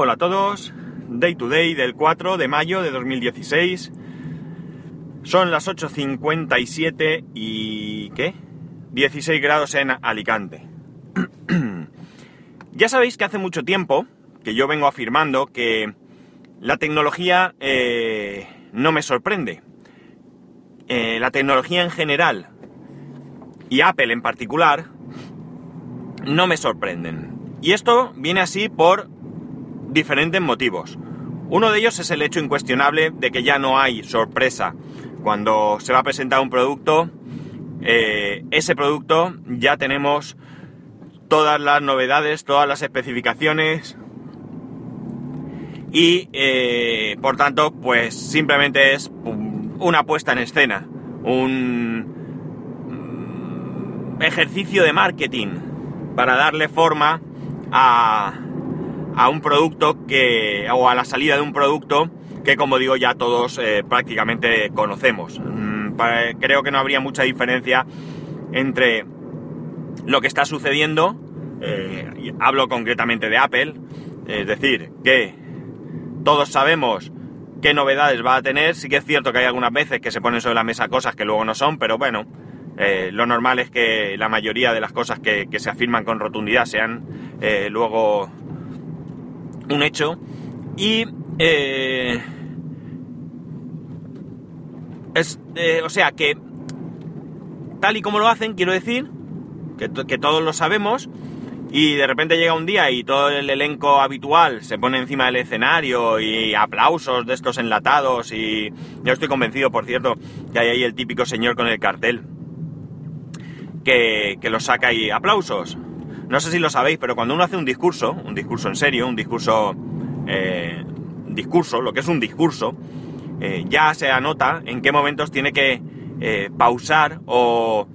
Hola a todos, Day to Day del 4 de mayo de 2016. Son las 8.57 y... ¿qué? 16 grados en Alicante. ya sabéis que hace mucho tiempo que yo vengo afirmando que la tecnología eh, no me sorprende. Eh, la tecnología en general y Apple en particular no me sorprenden. Y esto viene así por diferentes motivos. Uno de ellos es el hecho incuestionable de que ya no hay sorpresa. Cuando se va a presentar un producto, eh, ese producto ya tenemos todas las novedades, todas las especificaciones y eh, por tanto pues simplemente es una puesta en escena, un ejercicio de marketing para darle forma a, a un producto que, o a la salida de un producto que como digo ya todos eh, prácticamente conocemos. Mm, creo que no habría mucha diferencia entre lo que está sucediendo, eh, hablo concretamente de Apple, es decir, que todos sabemos qué novedades va a tener, sí que es cierto que hay algunas veces que se ponen sobre la mesa cosas que luego no son, pero bueno, eh, lo normal es que la mayoría de las cosas que, se afirman con rotundidad sean luego un hecho. Y... Eh, es, eh, o sea que, tal y como lo hacen, quiero decir, que, todos lo sabemos, y de repente llega un día y todo el elenco habitual se pone encima del escenario y aplausos de estos enlatados y yo estoy convencido, por cierto, que hay ahí el típico señor con el cartel que, que lo saca y aplausos. No sé si lo sabéis, pero cuando uno hace un discurso, un discurso en serio, un discurso eh, discurso, lo que es un discurso, eh, ya se anota en qué momentos tiene que eh, pausar o,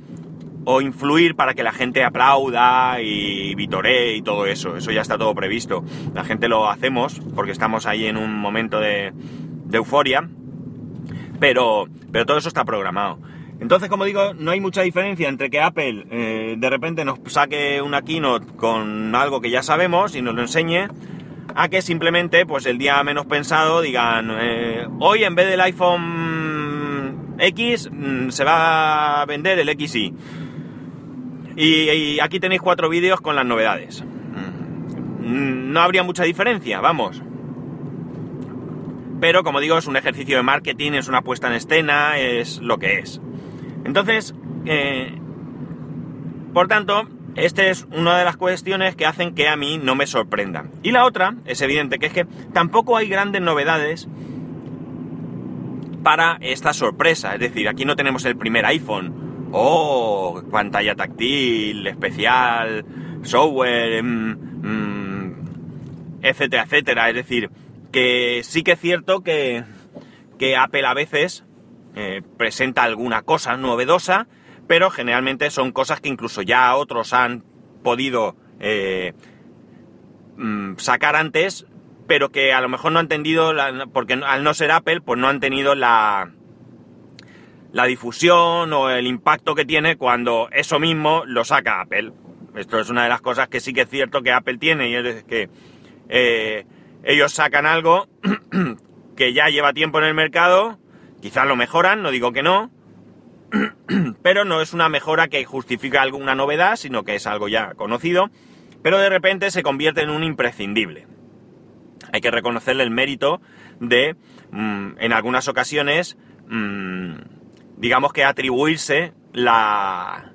o, influir para que la gente aplauda y vitoree y todo eso. Eso ya está todo previsto. La gente lo hacemos porque estamos ahí en un momento de, de euforia, pero, pero todo eso está programado. Entonces, como digo, no hay mucha diferencia entre que Apple de repente nos saque una keynote con algo que ya sabemos y nos lo enseñe, a que simplemente, pues el día menos pensado, digan, eh, hoy en vez del iPhone X mm, se va a vender el XI. Y, y aquí tenéis cuatro vídeos con las novedades. Mm, no habría mucha diferencia, vamos. Pero como digo, es un ejercicio de marketing, es una puesta en escena, es lo que es. Entonces, eh, por tanto, esta es una de las cuestiones que hacen que a mí no me sorprenda. Y la otra, es evidente, que es que tampoco hay grandes novedades para esta sorpresa. Es decir, aquí no tenemos el primer iPhone. Oh, pantalla táctil, especial, software, mm, mm, etcétera, etcétera. Es decir, que sí que es cierto que, que Apple a veces eh, presenta alguna cosa novedosa, pero generalmente son cosas que incluso ya otros han podido eh, mm, sacar antes, pero que a lo mejor no han entendido, porque al no ser Apple, pues no han tenido la, la difusión o el impacto que tiene cuando eso mismo lo saca Apple. Esto es una de las cosas que sí que es cierto que Apple tiene y es que eh, ellos sacan algo que ya lleva tiempo en el mercado, quizás lo mejoran, no digo que no, pero no es una mejora que justifica alguna novedad, sino que es algo ya conocido, pero de repente se convierte en un imprescindible. Hay que reconocerle el mérito de, mm, en algunas ocasiones, mm, digamos que atribuirse la,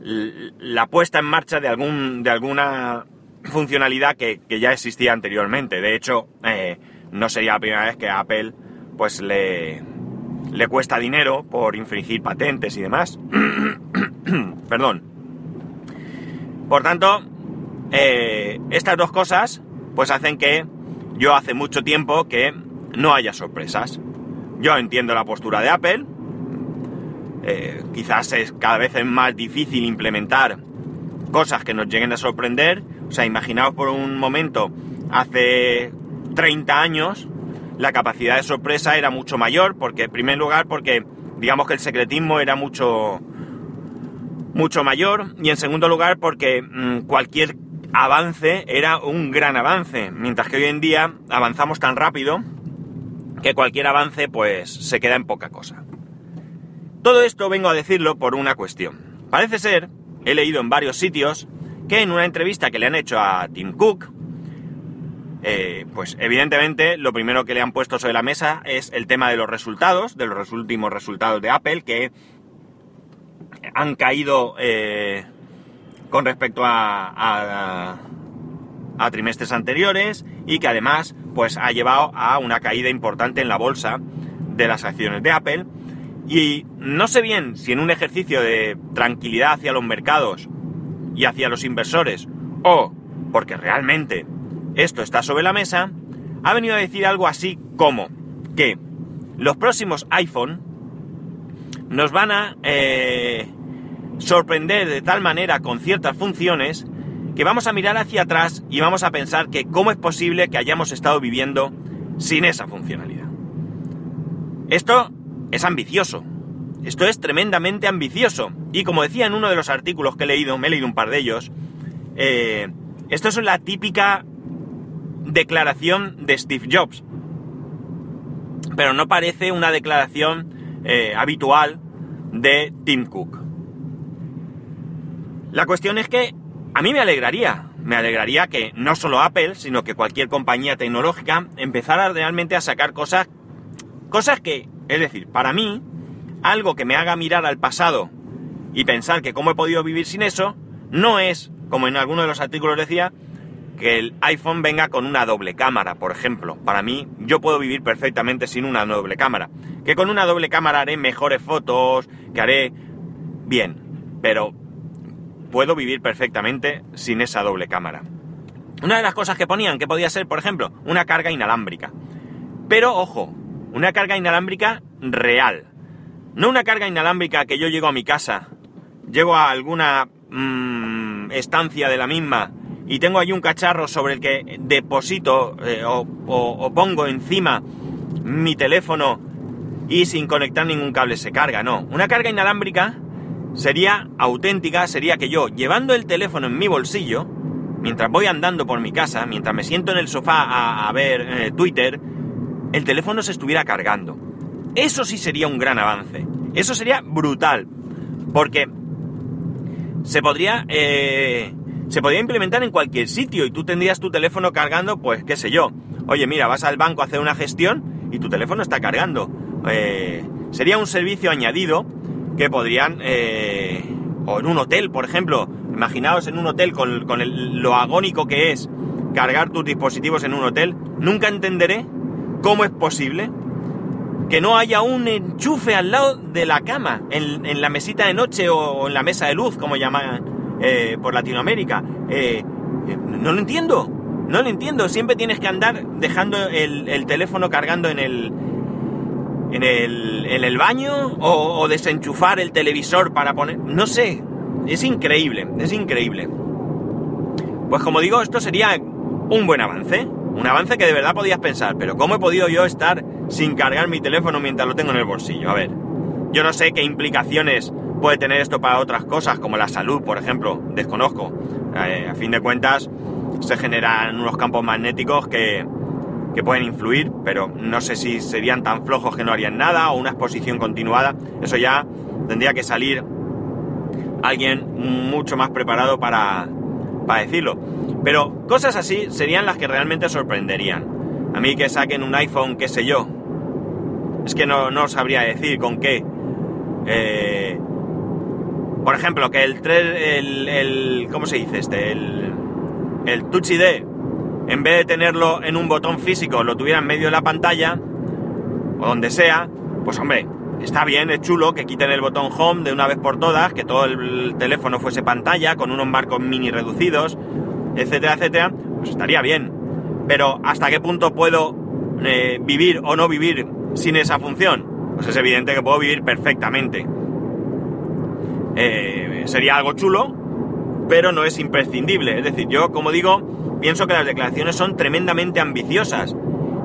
la puesta en marcha de, algún, de alguna funcionalidad que, ya existía anteriormente. De hecho, eh, no sería la primera vez que Apple pues le, le cuesta dinero por infringir patentes y demás. Perdón. Por tanto, eh, estas dos cosas pues hacen que yo hace mucho tiempo que no haya sorpresas. Yo entiendo la postura de Apple. Eh, quizás es cada vez es más difícil implementar cosas que nos lleguen a sorprender. O sea, imaginaos por un momento, hace 30 años, la capacidad de sorpresa era mucho mayor, porque en primer lugar porque digamos que el secretismo era mucho mucho mayor y en segundo lugar porque mm, cualquier avance era un gran avance, mientras que hoy en día avanzamos tan rápido que cualquier avance pues se queda en poca cosa. Todo esto vengo a decirlo por una cuestión. Parece ser, he leído en varios sitios, que en una entrevista que le han hecho a Tim Cook, eh, pues evidentemente lo primero que le han puesto sobre la mesa es el tema de los resultados, de los últimos resultados de Apple, que han caído eh, con respecto a, a, trimestres anteriores y que además pues ha llevado a una caída importante en la bolsa de las acciones de Apple. Y no sé bien si en un ejercicio de tranquilidad hacia los mercados y hacia los inversores o porque realmente esto está sobre la mesa, ha venido a decir algo así como que los próximos iPhone nos van a eh, sorprender de tal manera con ciertas funciones que vamos a mirar hacia atrás y vamos a pensar que cómo es posible que hayamos estado viviendo sin esa funcionalidad. Esto es ambicioso. Esto es tremendamente ambicioso. Y como decía en uno de los artículos que he leído, me he leído un par de ellos, eh, esto es la típica declaración de Steve Jobs. Pero no parece una declaración eh, habitual de Tim Cook. La cuestión es que a mí me alegraría, me alegraría que no solo Apple, sino que cualquier compañía tecnológica empezara realmente a sacar cosas, cosas que, es decir, para mí, algo que me haga mirar al pasado y pensar que cómo he podido vivir sin eso, no es, como en alguno de los artículos decía, que el iPhone venga con una doble cámara, por ejemplo. Para mí, yo puedo vivir perfectamente sin una doble cámara. Que con una doble cámara haré mejores fotos, que haré bien. Pero puedo vivir perfectamente sin esa doble cámara. Una de las cosas que ponían, que podía ser, por ejemplo, una carga inalámbrica. Pero ojo, una carga inalámbrica real. No una carga inalámbrica que yo llego a mi casa, llego a alguna mm, estancia de la misma y tengo ahí un cacharro sobre el que deposito eh, o pongo encima mi teléfono y sin conectar ningún cable se carga. No, una carga inalámbrica sería auténtica, sería que yo, llevando el teléfono en mi bolsillo, mientras voy andando por mi casa, mientras me siento en el sofá a, ver eh, Twitter, el teléfono se estuviera cargando. Eso sí sería un gran avance. Eso sería brutal. Porque se podría, eh, se podría implementar en cualquier sitio y tú tendrías tu teléfono cargando, pues qué sé yo. Oye, mira, vas al banco a hacer una gestión y tu teléfono está cargando. Eh, sería un servicio añadido que podrían, eh, o en un hotel, por ejemplo, imaginaos en un hotel con, lo agónico que es cargar tus dispositivos en un hotel, nunca entenderé cómo es posible que no haya un enchufe al lado de la cama, en, la mesita de noche o, en la mesa de luz, como llaman eh, por Latinoamérica. Eh, no lo entiendo, no lo entiendo. Siempre tienes que andar dejando el teléfono cargando en el, en el, en el baño o, desenchufar el televisor para poner... No sé, es increíble, es increíble. Pues como digo, esto sería un buen avance, un avance que de verdad podías pensar, pero ¿cómo he podido yo estar sin cargar mi teléfono mientras lo tengo en el bolsillo? A ver, yo no sé qué implicaciones puede tener esto para otras cosas, como la salud, por ejemplo, desconozco. Eh, a fin de cuentas, se generan unos campos magnéticos que, que pueden influir, pero no sé si serían tan flojos que no harían nada o una exposición continuada. Eso ya tendría que salir alguien mucho más preparado para, para decirlo. Pero cosas así serían las que realmente sorprenderían. A mí que saquen un iPhone, qué sé yo. Es que no, no sabría decir con qué. Eh, por ejemplo, que el, el, el ¿cómo se dice este? El, Touch ID en vez de tenerlo en un botón físico, lo tuviera en medio de la pantalla, o donde sea, pues hombre, está bien, es chulo que quiten el botón home de una vez por todas, que todo el teléfono fuese pantalla, con unos marcos mini reducidos, etcétera, etcétera, pues estaría bien. Pero ¿hasta qué punto puedo eh, vivir o no vivir sin esa función? Pues es evidente que puedo vivir perfectamente. Eh, sería algo chulo, pero no es imprescindible. Es decir, yo, como digo, pienso que las declaraciones son tremendamente ambiciosas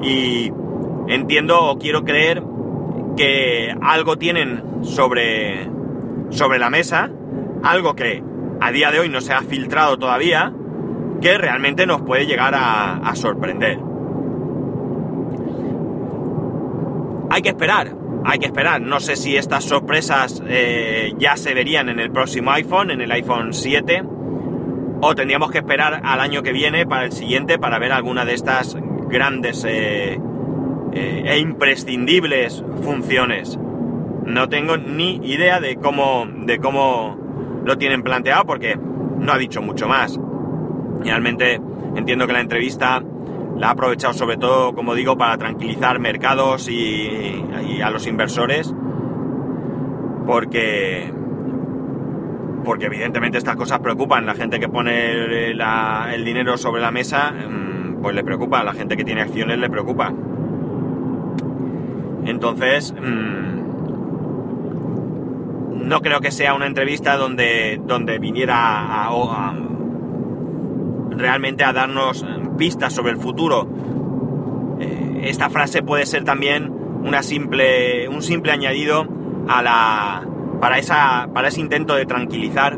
y entiendo o quiero creer que algo tienen sobre, sobre la mesa, algo que a día de hoy no se ha filtrado todavía, que realmente nos puede llegar a, sorprender. Hay que esperar, hay que esperar. No sé si estas sorpresas eh, ya se verían en el próximo iPhone, en el iPhone 7, o tendríamos que esperar al año que viene para el siguiente para ver alguna de estas grandes eh, eh, e imprescindibles funciones. No tengo ni idea de cómo, de cómo lo tienen planteado porque no ha dicho mucho más. Realmente entiendo que la entrevista la ha aprovechado sobre todo, como digo, para tranquilizar mercados y, a los inversores, porque porque evidentemente estas cosas preocupan. La gente que pone el dinero sobre la mesa, mm, pues le preocupa. La gente que tiene acciones le preocupa. Entonces, mm, no creo que sea una entrevista donde, donde viniera a, realmente a darnos pistas sobre el futuro. Eh, esta frase puede ser también una simple, un simple añadido a la, para, esa, para ese intento de tranquilizar,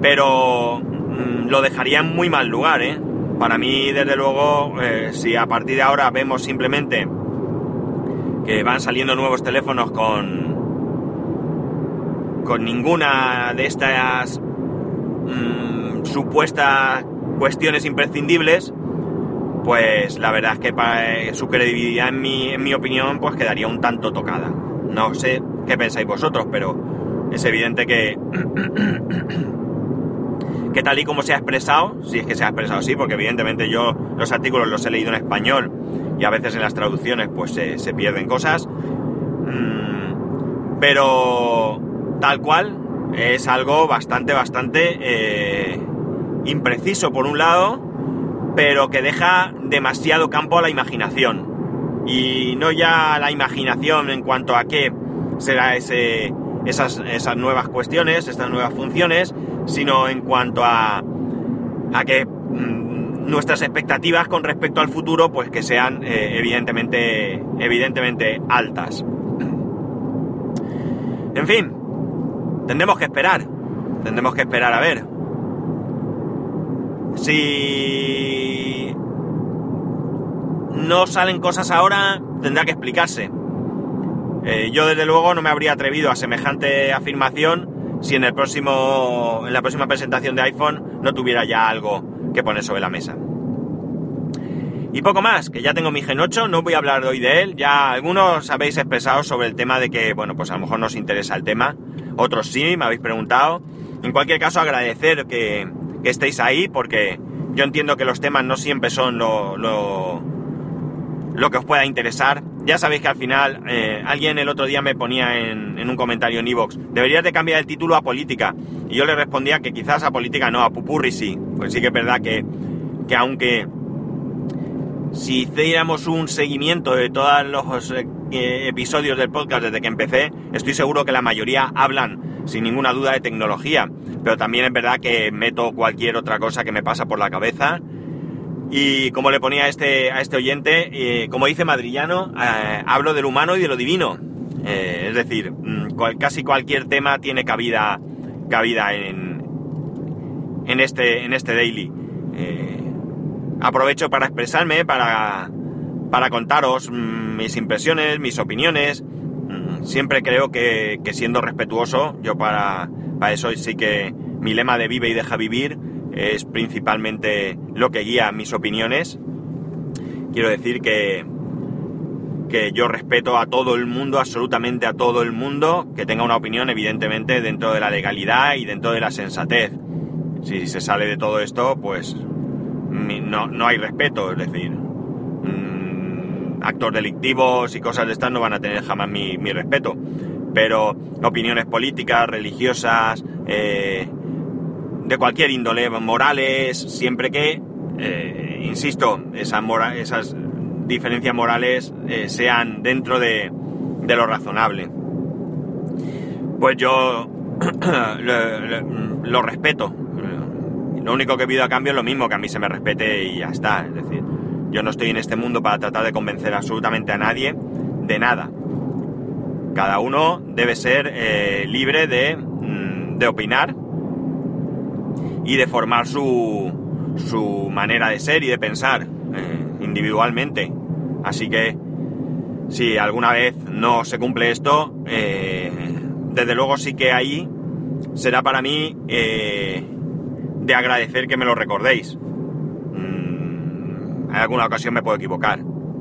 pero mm, lo dejaría en muy mal lugar. ¿eh? Para mí, desde luego, eh, si a partir de ahora vemos simplemente que van saliendo nuevos teléfonos con, con ninguna de estas mm, supuestas cuestiones imprescindibles, pues la verdad es que eh, su credibilidad, en mi, en mi opinión, pues quedaría un tanto tocada. No sé qué pensáis vosotros, pero es evidente que, que tal y como se ha expresado, si es que se ha expresado así, porque evidentemente yo los artículos los he leído en español y a veces en las traducciones pues se, pierden cosas, mm, pero tal cual, es algo bastante, bastante eh, impreciso por un lado, pero que deja demasiado campo a la imaginación. Y no ya la imaginación en cuanto a qué será ese, esas, esas nuevas cuestiones, estas nuevas funciones, sino en cuanto a, a que mm, nuestras expectativas con respecto al futuro, pues que sean eh, evidentemente, evidentemente altas. En fin, Tendremos que esperar. Tendremos que esperar a ver. Si no salen cosas ahora, tendrá que explicarse. Eh, yo desde luego no me habría atrevido a semejante afirmación si en el próximo. en la próxima presentación de iPhone no tuviera ya algo que poner sobre la mesa. Y poco más, que ya tengo mi Gen 8, no voy a hablar hoy de él, ya algunos habéis expresado sobre el tema de que, bueno, pues a lo mejor nos interesa el tema, otros sí, me habéis preguntado. En cualquier caso, agradecer que, estéis ahí, porque yo entiendo que los temas no siempre son lo, lo, que os pueda interesar. Ya sabéis que al final, eh, alguien el otro día me ponía en, en un comentario en Evox, deberías de cambiar el título a política. Y yo le respondía que quizás a política no, a pupurri sí. Pues sí que es verdad que, que aunque si hiciéramos un seguimiento de todos los eh, episodios del podcast desde que empecé, estoy seguro que la mayoría hablan sin ninguna duda de tecnología, pero también es verdad que meto cualquier otra cosa que me pasa por la cabeza. Y como le ponía a este, a este oyente, eh, como dice Madrillano, eh, hablo del humano y de lo divino. es decir, mm, casi cualquier tema tiene cabida, cabida en, en, este, en este daily aprovecho para expresarme, para, para contaros mm, mis impresiones, mis opiniones. Mm, siempre creo que, siendo respetuoso, yo para, para eso sí que mi lema de vive y deja vivir es principalmente lo que guía mis opiniones. Quiero decir que, que yo respeto a todo el mundo, absolutamente a todo el mundo, que tenga una opinión evidentemente dentro de la legalidad y dentro de la sensatez. Si se sale de todo esto, pues no, no hay respeto, es decir, actos delictivos y cosas de estas no van a tener jamás mi, respeto, pero opiniones políticas, religiosas, eh, de cualquier índole, morales, siempre que, eh, insisto, esas, esas diferencias morales eh, sean dentro de, de, lo razonable. Pues yo lo respeto, lo único que pido a cambio es lo mismo, que a mí se me respete y ya está. Es decir, yo no estoy en este mundo para tratar de convencer absolutamente a nadie de nada. Cada uno debe ser eh, libre de, mm, de, opinar y de formar su, su manera de ser y de pensar eh, individualmente. Así que si alguna vez no se cumple esto, eh, desde luego sí que ahí será para mí de agradecer que me lo recordéis. En alguna ocasión me puedo equivocar.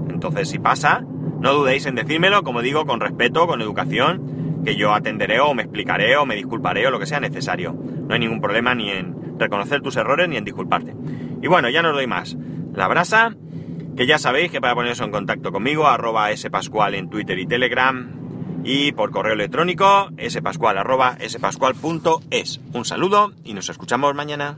Entonces si pasa, no dudéis en decírmelo, como digo, con respeto, con educación, que yo atenderé o me explicaré o me disculparé o lo que sea necesario. No hay ningún problema ni en reconocer tus errores ni en disculparte. Y bueno, ya no os doy más. La brasa, que ya sabéis que para poneros en contacto conmigo, arroba spascual en Twitter y Telegram, y por correo electrónico, spascual arroba spascual.es. Un saludo y nos escuchamos mañana.